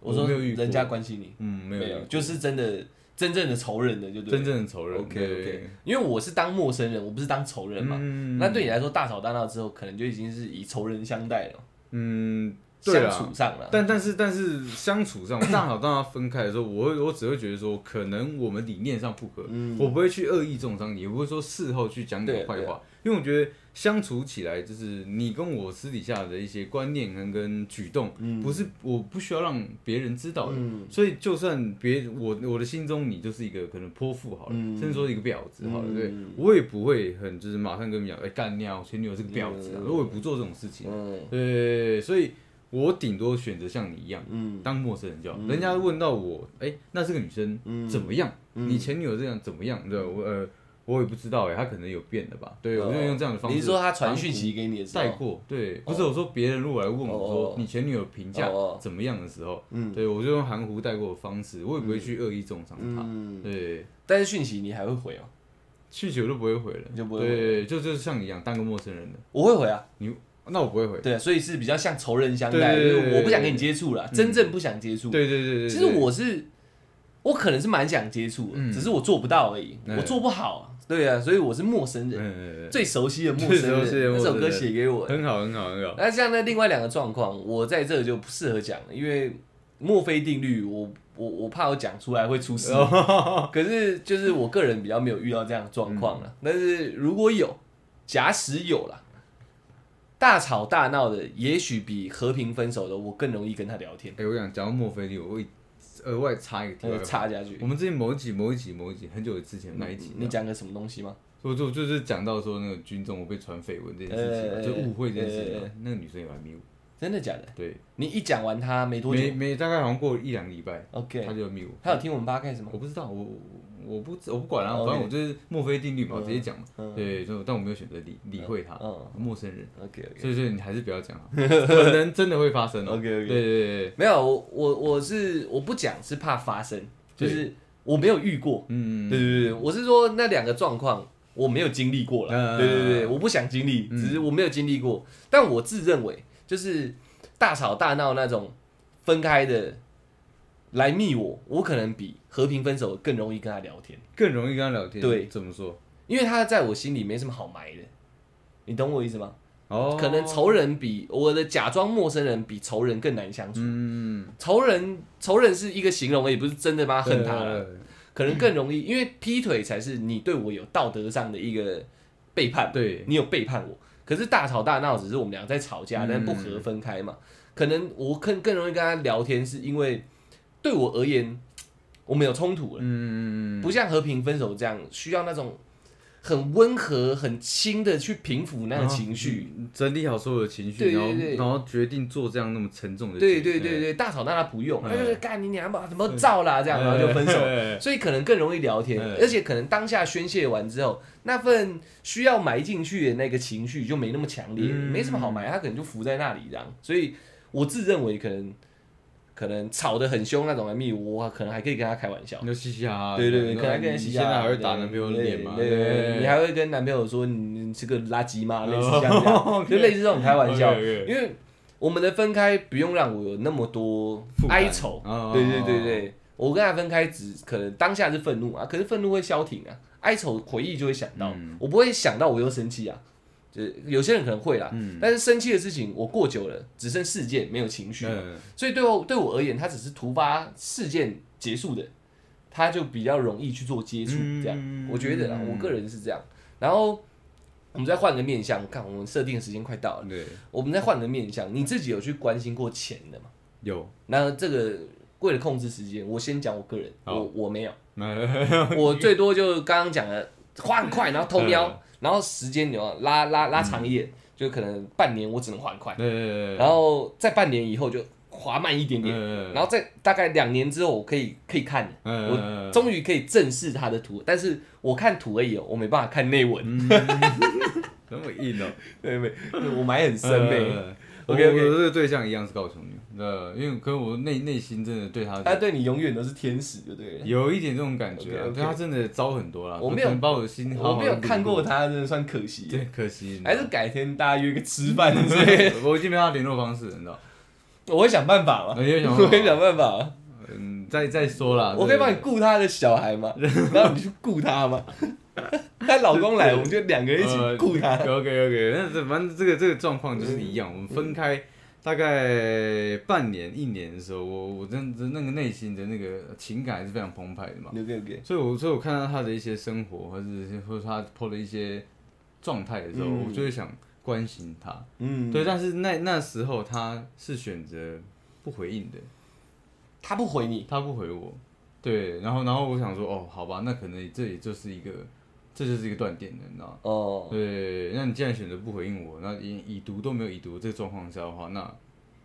我说没有遇过人家关心你，嗯，没有就是真的真正的仇人的，就对。真正的仇人。，OK OK 因为我是当陌生人，我不是当仇人嘛。嗯那对你来说，大吵大闹之后，可能就已经是以仇人相待了，嗯，对相处上了。但但是但是相处上大吵大闹分开的时候，我会我只会觉得说，可能我们理念上不合，嗯我不会去恶意重伤你，也不会说事后去讲你的坏话，因为我觉得相处起来就是你跟我私底下的一些观念跟跟举动，不是我不需要让别人知道的，嗯所以就算别我我的心中你就是一个可能泼妇好了，嗯甚至说一个婊子好了，嗯对我也不会很就是马上跟你讲，哎、干掉我前女友是个婊子啊，嗯我也不做这种事情，嗯对，所以我顶多选择像你一样。嗯当陌生人交，人家问到我，哎、那这个女生嗯怎么样？你前女友这样怎么样？对，我呃，我也不知道哎、他可能有变的吧？对，我就用这样的方式。哦你是说他传讯息给你的时候带过？对，不是我说别人如果来问我哦说你前女友评价哦怎么样的时候，嗯对我就用含糊带过的方式，我也不会去恶意重伤他。嗯，对，但是讯息你还会回哦？讯息我都不会回了，你就不会回对，就就是像你一样当个陌生人的，我会回啊，你那我不会回。对，所以是比较像仇人相待，我不想跟你接触了，真正不想接触。对对对对，其实我是，我可能是蛮想接触的，嗯只是我做不到而已，嗯我做不好啊。对啊，所以我是陌生人，嗯，最熟悉的陌生人。熟悉的陌生人那首歌写给我的。很好很好很好。那像那另外两个状况，我在这就不适合讲，因为墨菲定律，我我我怕我讲出来会出事。哦 可是就是我个人比较没有遇到这样的状况嗯了。但是如果有，假使有啦，大吵大闹的，也许比和平分手的我更容易跟他聊天。哎、我想讲到墨菲定律，我会额外插一个题外话。插下去。我，们之前某一集、某一集、某一集很久之前那一集，你讲个什么东西吗？我就就是讲到说那个军中我被传绯闻这件事情就误会这件事情那个女生也蛮迷我，真的假的？对，你一讲完她没多久？没没大概好像过一两个礼拜，，OK，她就迷我，她有听我们八 K 什么？我不知道，我我不我不管啊，反正我就是墨菲定律嘛，我直接讲嘛，嗯。对，就但我没有选择理理会他，嗯陌生人，，OK OK，所以所以你还是不要讲啊，可能真的会发生哦 OK，OK。对对对对，没有，我我我是我不讲是怕发生，就是我没有遇过。嗯，对对对，我是说那两个状况我没有经历过了。嗯对对对，我不想经历，只是我没有经历过。但我自认为就是大吵大闹那种分开的来密我，我可能比和平分手更容易跟他聊天，更容易跟他聊天，对怎么说？因为他在我心里没什么好埋的。你懂我意思吗？哦，可能仇人比我的假装陌生人比仇人更难相处。嗯，仇人，仇人是一个形容也，不是真的妈恨他了。对可能更容易，因为劈腿才是你对我有道德上的一个背叛，对，你有背叛我。可是大吵大闹只是我们俩在吵架，嗯但不和分开嘛。可能我更更容易跟他聊天，是因为对我而言，我们有冲突了，嗯，不像和平分手这样需要那种很温和、很轻的去平抚那个情绪。整理好所有的情绪，然后对对对然后决定做这样那么沉重的决对定，对对对，大吵大闹不用，嗯他就是干你娘吧，怎么造啦这样，然后就分手。所以可能更容易聊天，嗯而且可能当下宣泄完之后，那份需要埋进去的那个情绪就没那么强烈，嗯没什么好埋，他可能就浮在那里这样。所以我自认为可能可可能吵得很凶那种来密我，我可能还可以跟他开玩笑。你就嘻嘻哈哈，对对对，可能还跟人你嘻嘻哈哈现在还会打男朋友的脸吗？对对对对，你还会跟男朋友说你你是个垃圾吗？类似像这样，就类似这种开玩笑。因为我们的分开不用让我有那么多哀愁。哦对对对对，我跟他分开只可能当下是愤怒啊，可是愤怒会消停啊，哀愁回忆就会想到，嗯我不会想到我又生气啊。就是有些人可能会啦，嗯。但是生气的事情我过久了，只剩事件没有情绪，嗯。所以对我对我而言，它只是突发事件结束的，它就比较容易去做接触，这样、嗯我觉得啦，我个人是这样。然后我们再换个面向，看我们设定的时间快到了，对，我们再换个面向，你自己有去关心过钱的吗？有，那这个为了控制时间，我先讲我个人，我我没有，呃 我最多就刚刚讲的花很快，然后偷瞄，嗯然后时间你要拉拉拉长一点，就可能半年我只能滑很快，对对对，然后在半年以后就滑慢一点点，嗯然后在大概两年之后我可以可以看了，我嗯终于可以正视他的图，但是我看图而已哦，我没办法看内文，那么硬哦，对对？我埋很深欸。呗。呃 OK，OK 我我这个对象一样是高雄女，呃，因为可能我内内心真的对他他对你永远都是天使，就对了。有一点这种感觉对他真的糟很多啦，我没有把我的心我没有看过路他，真的算可惜。对，可惜，还是改天大家约个吃饭之类的，我已经没他联络方式了，你知道？我会想办法嘛，我会想办法。嗯，再再说啦，我可以帮你对顾他的小孩嘛，然后你去雇他嘛。她老公来，我们就两个人一起顾他。OK OK，那这反正这个这个状况就是一样，我们分开大概半年一年的时候，我我真的那个内心的那个情感还是非常澎湃的嘛，OK OK，所以我所以我看到他的一些生活，或者是或者他 PO 的一些状态的时候，嗯。我就会想关心他，嗯，对，但是那那时候他是选择不回应的，他不回你，他不回我，对，然后然后我想说，哦，好吧，那可能这也就是一个，这就是一个断点了，你知道吗？哦，对，那你既然选择不回应我，那已已读都没有已读这个状况下的话，那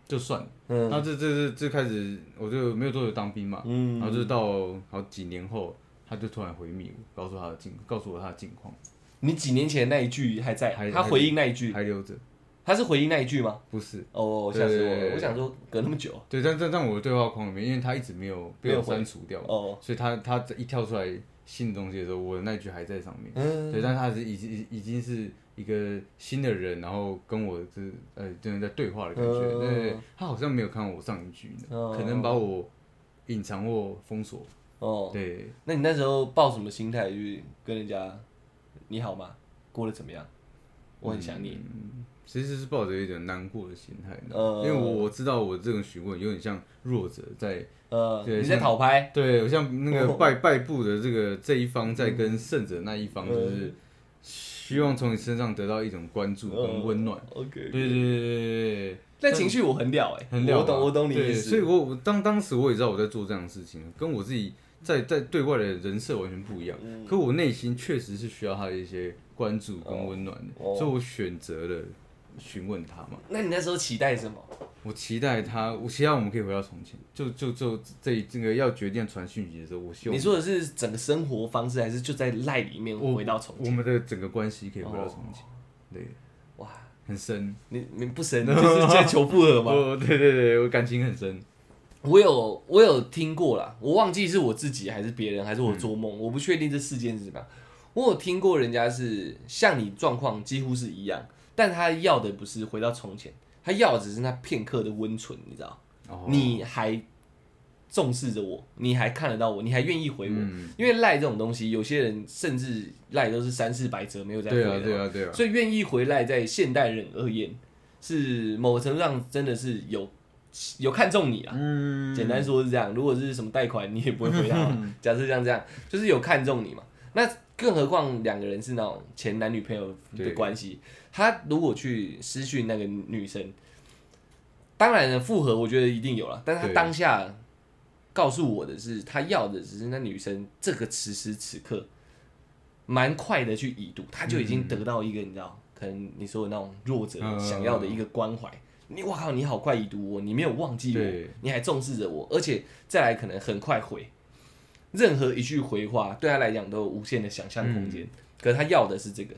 就算了。嗯那这这这这开始我就没有多久当兵嘛，嗯然后就是到好几年后，他就突然回密我，告诉他的近，告诉我他的近况，你几年前那一句还在，还他回应那一句，还留着，他是回应那一句吗？不是。哦，吓死我对了！我想说隔那么久，对，但但但我的对话框里面，因为他一直没有被我删除掉，哦，所以他他一跳出来新的东西的时候，我的那句还在上面。嗯，对，但是他是已经已已经是一个新的人，然后跟我是呃真的在对话的感觉。嗯对，他好像没有看过我上一句可能把我隐藏或封锁。哦，对，那你那时候抱什么心态去跟人家你好吗？过得怎么样？我很想你。其实是抱着一点难过的心态，因为我我知道我这种询问有点像弱者在，呃，你在讨拍，对我像那个哦 败败部的这个这一方在跟胜者那一方，就是希望从你身上得到一种关注跟温暖。OK，对对对对对对。那情绪我很了哎，很了吧我懂我懂你对意思。所以我我当当时我也知道我在做这样的事情，跟我自己在在对外的人设完全不一样。嗯可我内心确实是需要他的一些关注跟温暖的，哦所以我选择了询问他嘛。那你那时候期待什么？我期待他，我期待我们可以回到从前。就就就这这个要决定传讯息的时候，我希望你说的是整个生活方式，还是就在赖里面我回到从前我前？们的整个关系可以回到从前。对，哇，很深。你你不深，就是在求复合吗？我对对对，我感情很深。我有我有听过啦，我忘记是我自己还是别人，还是我做梦，我不确定这事件是怎么样。我有听过人家是像你状况几乎是一样，但他要的不是回到从前，他要的只是那片刻的温存，你知道？哦你还重视着我，你还看得到我，你还愿意回我，嗯因为赖这种东西，有些人甚至赖都是三四百折没有再回的，对啊对啊对啊，所以愿意回来，在现代人而言，是某个程度上真的是有有看中你啊。嗯简单说是这样，如果是什么贷款，你也不会回答。假设像这样，就是有看中你嘛。那更何况两个人是那种前男女朋友的关系，他如果去私讯那个女生，当然了，复合我觉得一定有了，但是他当下告诉我的是，他要的只是那女生这个此时此刻蛮快的去已读，他就已经得到一个你知道，可能你说的那种弱者嗯想要的一个关怀。你我靠，你好快已读我，你没有忘记我，你还重视着我，而且再来可能很快回，任何一句回话对他来讲都有无限的想象空间。可是他要的是这个，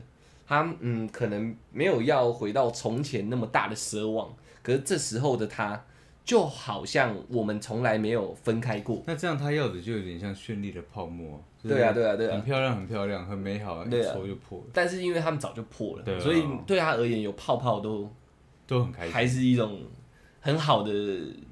他嗯可能没有要回到从前那么大的奢望，可是这时候的他就好像我们从来没有分开过。那这样他要的就有点像绚丽的泡沫，对啊，对啊，对啊。很漂亮，很漂亮，很美好，一戳就破了，但是因为他们早就破了，所以对他而言有泡泡都都很开心。还是一种很好的，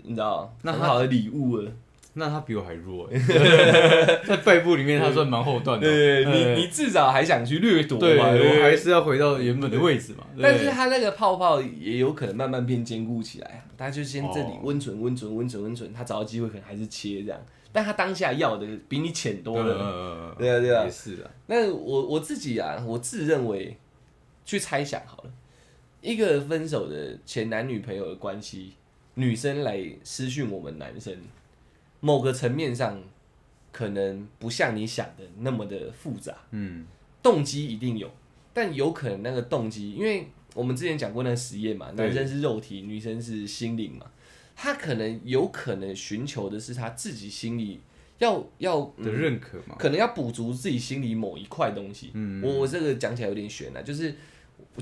你知道，那很好的礼物了。那他比我还弱。欸，在背部里面他算蛮后段的。哦。对，你你至少还想去掠夺对，嘛，我还是要回到原本的位置嘛。但是他那个泡泡也有可能慢慢变坚固起来啊，它就先这里哦温存温存温存温存，他找到机会可能还是切这样，但他当下要的比你浅多了。了对啊对啊。也是啊，那我我自己啊，我自认为去猜想好了，一个分手的前男女朋友的关系，女生来私讯我们男生，某个层面上可能不像你想的那么的复杂。嗯，动机一定有，但有可能那个动机，因为我们之前讲过那个实验嘛，男生是肉体，女生是心灵嘛，他可能有可能寻求的是他自己心里要要、的嗯认可嘛。可能要补足自己心里某一块东西。嗯我我这个讲起来有点悬啊，就是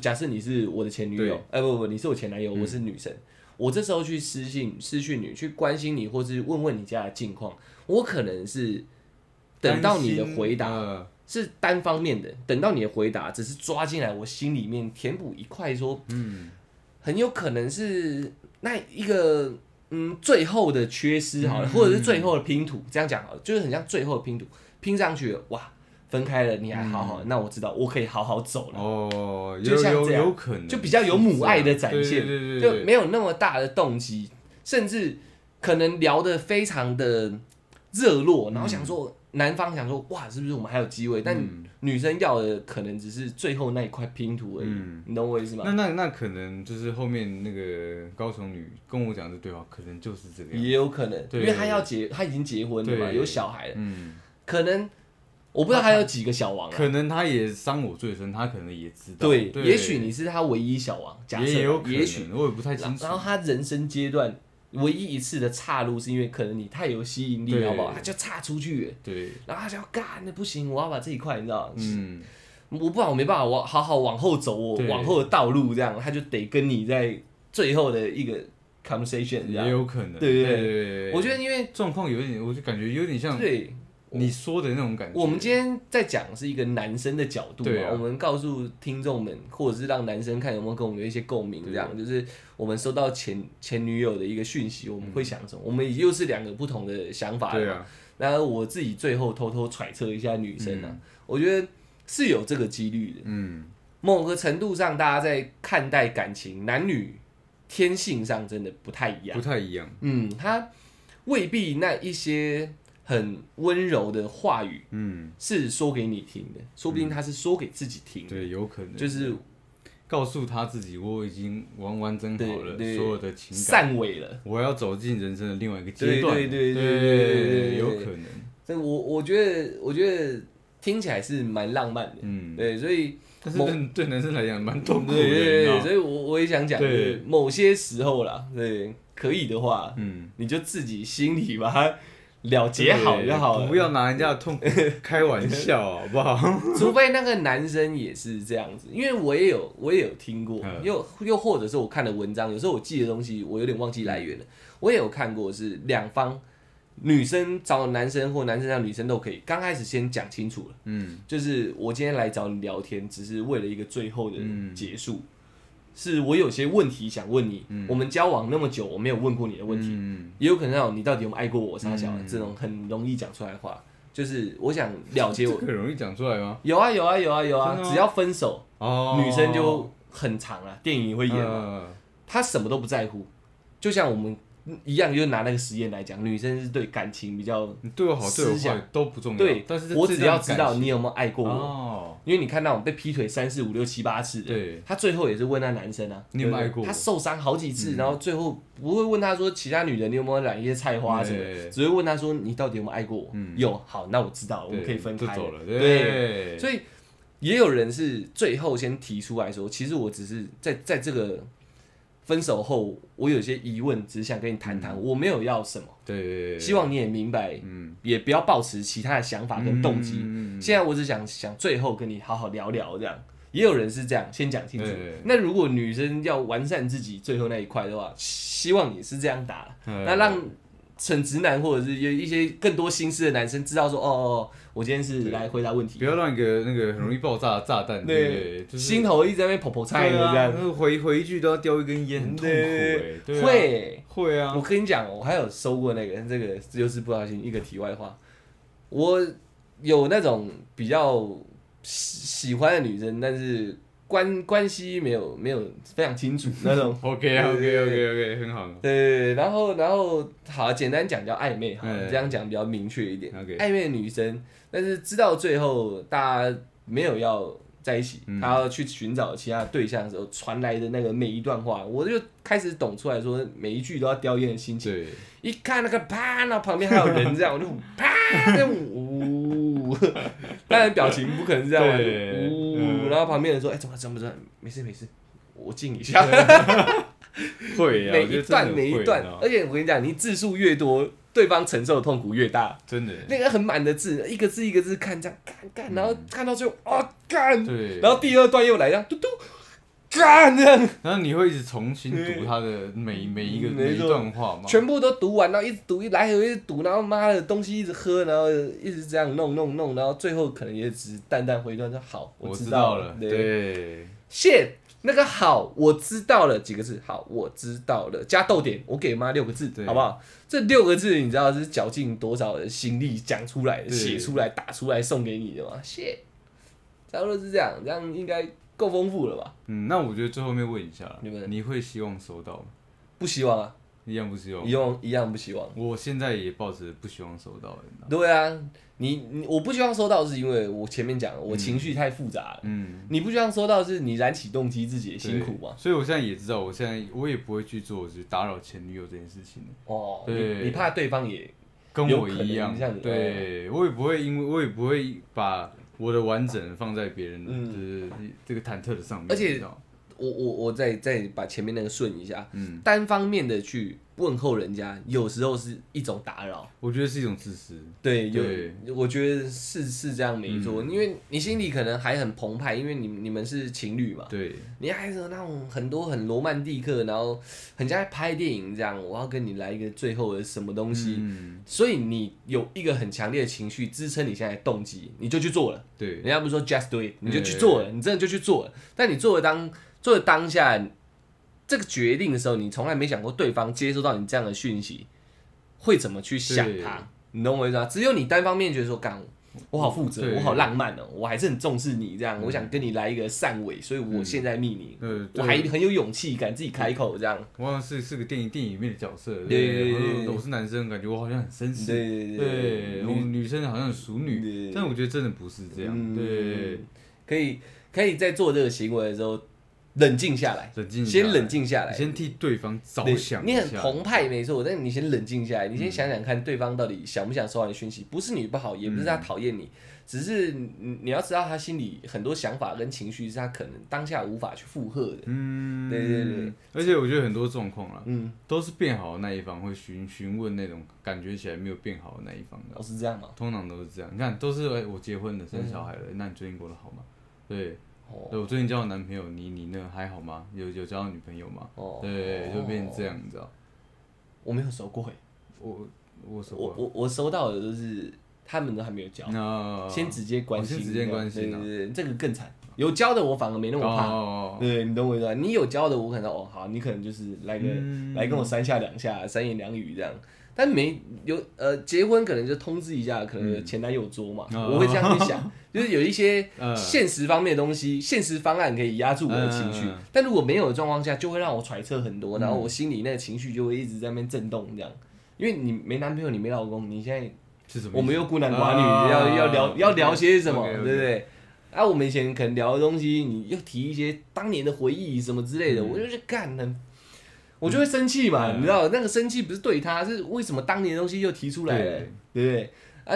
假设你是我的前女友对，哎、不不不，你是我前男友，嗯我是女生，我这时候去私信私讯你，去关心你，或是问问你家的近况，我可能是等到你的回答。呃是单方面的，等到你的回答只是抓进来我心里面填补一块，说，嗯，很有可能是那一个嗯最后的缺失好了，嗯或者是最后的拼图，这样讲好了，就是很像最后的拼图拼上去了，哇，分开了你还好好，那我知道我可以好好走了，哦，就像这样有可能，就比较有母爱的展现，对对对没有那么大的动机，甚至可能聊得非常的热络，然后想说。男方想说哇，是不是我们还有机会？但嗯女生要的可能只是最后那一块拼图而已，嗯你懂我意思吗？那那那可能就是后面那个高雄女跟我讲的对话，可能就是这个样子。也有可能，因为她要结，她已经结婚了嘛，有小孩了，嗯，可能我不知道他有几个小王啊。可能他也伤我最深，他可能也知道。对，也许你是他唯一小王，假设也有可能，也许，我也不太清楚。然后他人生阶段唯一一次的岔路，是因为可能你太有吸引力，对好不好？他就岔出去，对，然后他就要干，那不行，我要把这一块，你知道，嗯，我不然我没办法，我好好往后走，我往后的道路这样，他就得跟你在最后的一个 conversation 这也。有可能。对对对对对我觉得因为状况有点，我就感觉有点像对你说的那种感觉。我们今天在讲是一个男生的角度嘛，啊我们告诉听众们，或者是让男生看有没有跟我们有一些共鸣，这样就是我们收到前前女友的一个讯息，我们会想什么？我们又是两个不同的想法，对。啊，然后我自己最后偷偷揣测一下女生啊，我觉得是有这个几率的。嗯，某个程度上，大家在看待感情，男女天性上真的不太一样不。太一样。嗯，他未必那一些很温柔的话语嗯，是说给你听的，说不定他是说给自己听的，对，有可能。就是告诉他自己，我已经完完整好了所有的情感，散尾了。我要走进人生的另外一个阶段。对对对对有可能。这我我觉得，我觉得听起来是蛮浪漫的，嗯，对，所以但是对对男生来讲蛮痛苦的，对所以我我也想讲，某些时候啦，对，可以的话，嗯，你就自己心里把它了结好就好了，不要拿人家的痛苦开玩笑，好不好？除非那个男生也是这样子，因为我也有我也有听过，嗯。又又或者是我看的文章，有时候我记的东西我有点忘记来源了，我也有看过是两方女生找男生或男生找女生都可以，刚开始先讲清楚了，嗯。就是我今天来找你聊天，只是为了一个最后的嗯。结束，是我有些问题想问你，我们交往那么久，我没有问过你的问题，嗯。也有可能那种你到底有没有爱过我，傻小这种很容易讲出来的话，就是我想了解我这。个容易讲出来吗？有啊有啊有啊有啊只要分手，哦，女生就很长啊，电影会演嘛，呃她什么都不在乎，就像我们一样，就是拿那个实验来讲，女生是对感情比较，你对我好对我思想。坏都不重要，对，但是我只要知道你有有没有爱过我，哦，因为你看那种被劈腿三四五六七八次的，对，他最后也是问那男生啊，你有爱过他受伤好几次，嗯。然后最后不会问他说其他女人你有没有染一些菜花什么的，只会问他说你到底有没有爱过我？嗯。有，好，那我知道，我们可以分开对，所以也有人是最后先提出来说，其实我只是在在这个分手后，我有些疑问，只想跟你谈谈，我没有要什么，对希望你也明白，嗯。也不要抱持其他的想法跟动机。嗯现在我只想想最后跟你好好聊聊这样。也有人是这样，先讲清楚。那如果女生要完善自己最后那一块的话，希望你是这样打，嗯。那让蠢直男或者是有一些更多心思的男生知道说，哦我今天是来回答问题。不，要让一个那个很容易爆炸的炸弹，对对，就是心头一直在那边跑跑菜的这样，那回回一句都要叼一根烟，很痛苦哎，对啊。会。会啊。我，跟你讲，我还有收过那个，这个又是不小心一个题外话，我有那种比较喜喜欢的女生，但是关关系没有没有非常清楚那种。OK 啊 OK OK OK 很好，对对对，然后然后好，简单讲叫暧昧哈，嗯这样讲比较明确一点。OK 暧昧的女生，但是知道最后大家没有要在一起，嗯她要去寻找其他对象的时候，传来的那个每一段话，我就开始懂出来说，每一句都要叼烟的心情。对，一看那个啪，那旁边还有人这样，我就啪这样呜，当然表情不可能是这样嘛，对呜，嗯。然后旁边人说，哎，怎么怎么怎么，没事没事，我静一下。会啊，每我觉得真的一段每一会段而且我跟你讲，你字数越多，对方承受的痛苦越大。真的，那个很满的字，一个字一个字看，这样干干，然后看到最后，哦干，对，然后第二段又来，这样嘟嘟干这样，然后你会一直重新读他的每每一个每一段话吗，全部都读完，然后一直读，一来回一直读，然后妈的东西一直喝，然后一直这样弄弄弄，然后最后可能也只淡淡回一段说好，我知知道了，对，对，谢那个好，我知道了几个字，好，我知道了，加逗点，我给妈六个字，好不好？这六个字你知道是绞尽多少的心力讲出来的，写出来，打出来送给你的吗？谢，差不多是这样，这样应该够丰富了吧？嗯，那我觉得最后面问一下啦你们你会希望收到吗？不希望啊，一样不希望一。样一样不希望。我现在也抱着不希望收到的，你知道吗对啊，你你我不希望收到，是因为我前面讲了，我情绪太复杂了。嗯，你不希望收到，是你燃起动机自己也辛苦嘛？对所以我现在也知道，我现在我也不会去做就是打扰前女友这件事情了哦，对你你怕对方也跟有可能我一样对我也不会因为我也不会把我的完整放在别人的嗯。就是这个忐忑的上面，而且我我我再再把前面那个顺一下，嗯，单方面的去问候人家，有时候是一种打扰。我觉得是一种自私，对，有我觉得是是这样没错，因为你心里可能还很澎湃，因为你你们是情侣嘛，对，你还是那种很多很罗曼蒂克，然后很像在拍电影这样，我要跟你来一个最后的什么东西，嗯，所以你有一个很强烈的情绪支撑你现在的动机，你就去做了。对人，家不是说 just do it，你就去做了，你真的就去做了。但你做了当做了当下这个决定的时候，你从来没想过对方接收到你这样的讯息会怎么去想他，你懂我意思吗？只有你单方面觉得说，干我好负责，我好浪漫哦，我还是很重视你这样，我想跟你来一个善尾，所以我现在密你，呃，我还很有勇气敢自己开口这样。我好像是是个电影电影里面的角色，对对对我是男生，感觉我好像很绅士，对对，我女女生好像很淑女，对。但我觉得真的不是这样，嗯对，可以可以在做这个行为的时候冷静下来，冷静，先冷，静下来，先替对方着想你很澎湃没错，但你先冷静下来，嗯你先想想看对方到底想不想收到你讯息。不是你不好，也不是嗯他讨厌你，只是你你要知道他心里很多想法跟情绪是他可能当下无法去负荷的。嗯，对对对，而且我觉得很多状况啦，嗯，都是变好的那一方会询询问那种感觉起来没有变好的那一方的哦，是这样吗？通常都是这样。你看，都是哎、我结婚了，生小孩了，那你最近过得好吗？对，哦对我最近交的男朋友，你你那还好吗？有有交到女朋友吗？哦，对，就变成这样，你知道？我没有收过诶，我我收我我我收到的都是他们都还没有交，那先直接关心，哦先直接关心啊对对对，这个更惨。有交的我反而没那么怕。哦，对你懂我意思吧？你有交的，我可能哦好，你可能就是来个、嗯来跟我三下两下，三言两语这样。但没有呃，结婚可能就通知一下，可能前男友桌嘛，哦我会这样去想，就是有一些嗯现实方面的东西，现实方案可以压住我的情绪。但如果没有的状况下，就会让我揣测很多，然后我心里那个情绪就会一直在那边震动这样。因为你没男朋友，你没老公，你现在是什么？我们又孤男寡女，啊要要聊要聊些什么对不对？啊，我们以前可能聊的东西，你又提一些当年的回忆什么之类的，嗯我就去干很，我就会生气嘛，嗯你知道，那个生气不是对他，是为什么当年的东西又提出来对不对？啊，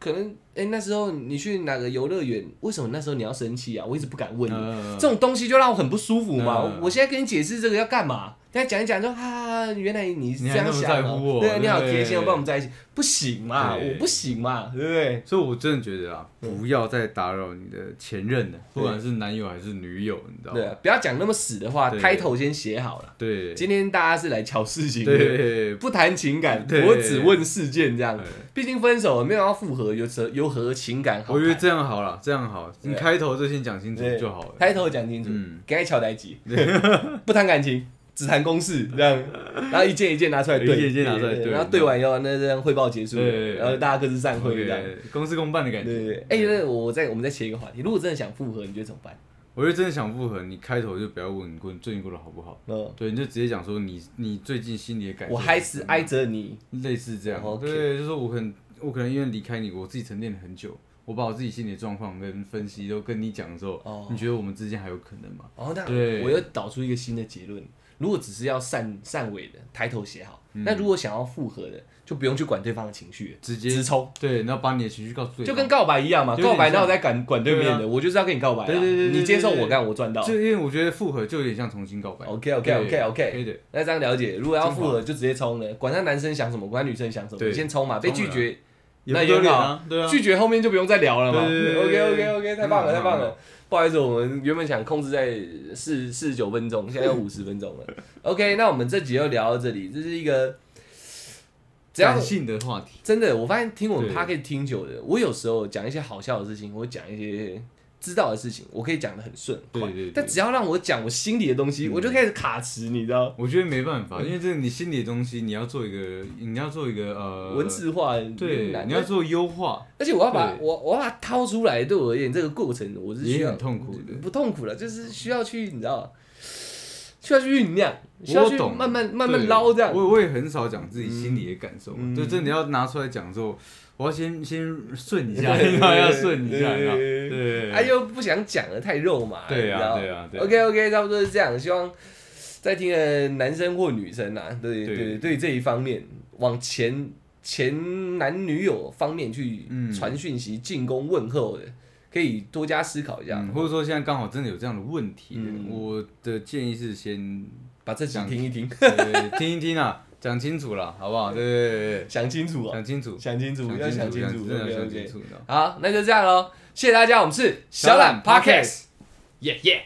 可能哎、那时候你去哪个游乐园？为什么那时候你要生气啊？我一直不敢问你。嗯这种东西就让我很不舒服嘛。嗯我现在跟你解释这个要干嘛？大家讲一讲说啊，原来你是这样想对，你好对贴心哦，帮我们在一起，不行嘛，我不行嘛，对不对？所以我真的觉得啊，嗯。不要再打扰你的前任了，不管是男友还是女友，你知道吗？，不要讲那么死的话，对。开头先写好了。对。今天大家是来瞧事情的，对。不谈情感，我只问事件这样。对。毕竟分手了，没有要复合，有何有何情感好？我觉得这样好了，这样好，你对开头就先讲清楚就好了。开头讲清楚嗯，该敲代几，不谈感情，只谈公事，这样，然后一件一件拿出来对，一件一件拿出来对然后对完以后，那这样汇报结束然后大家各自散会这样。公事公办的感觉。对对对，哎，那我再我们再切一个话题，如果真的想复合，你觉得怎么办？我觉得真的想复合，你开头就不要问你过你最近过得好不好，嗯，对，你就直接讲说你你最近心里的感受。我还是挨着你，类似这样对，就是说我可能我可能因为离开你，我自己沉淀了很久，我把我自己心里的状况跟分析都跟你讲的时候，哦你觉得我们之间还有可能吗？哦，那对我又导出一个新的结论。如果只是要善善尾的，抬头写好。嗯那如果想要复合的，就不用去管对方的情绪，直接直冲，对，然后把你的情绪告诉对方，就跟告白一样嘛。告白哪有像在管管对面的？我就是要跟你告白啊。对对对你接受我对干，我赚到。就因为我觉得复合就有点像重新告白。OK OK OK OK，那这样了解。如果要复合，就直接冲了，管他男生想什么，管他女生想什么，你先冲嘛。被拒绝，那也很好拒绝后面就不用再聊了嘛。OK OK OK，太棒了太棒了。不好意思，我们原本想控制在四四十九分钟，现在要五十分钟了。OK，那我们这集就聊到这里，这是一个只要感性的话题，真的，我发现听我们对。P a s t 听久的，我有时候讲一些好笑的事情，我讲一些知道的事情，我可以讲的很顺对对对。但只要让我讲我心里的东西，嗯。我就开始卡词，你知道？我觉得没办法，因为这你心里的东西，你要做一个，你要做一个呃文，字化对你要做优化，而且我要把我我要把它掏出来，对我而言，这个过程我是需要很痛苦的。不痛苦了，就是需要去，你知道，需要去酝酿，需要去慢慢慢慢捞这样。我我也很少讲自己心里的感受，嗯。就真的要拿出来讲之后，我要先先顺一下，要顺一下，对然后对。对，哎又不想讲的太肉麻，对啊对啊对啊。OK OK，差不多是这样。希望在听的男生或女生啊，对对。对对这一方面往前前男女友方面去嗯。传讯息、进攻、问候的，可以多加思考一下，嗯，或者说现在刚好真的有这样的问题我的建议是先把这讲听一听，对听一听啊，讲清楚了，好不好？对对对想清楚对，啊，讲清楚，想清楚，要想想清楚真的想清。楚，好，那就这样喽，谢谢大家，我们是小懒小懒 Podcast，耶耶。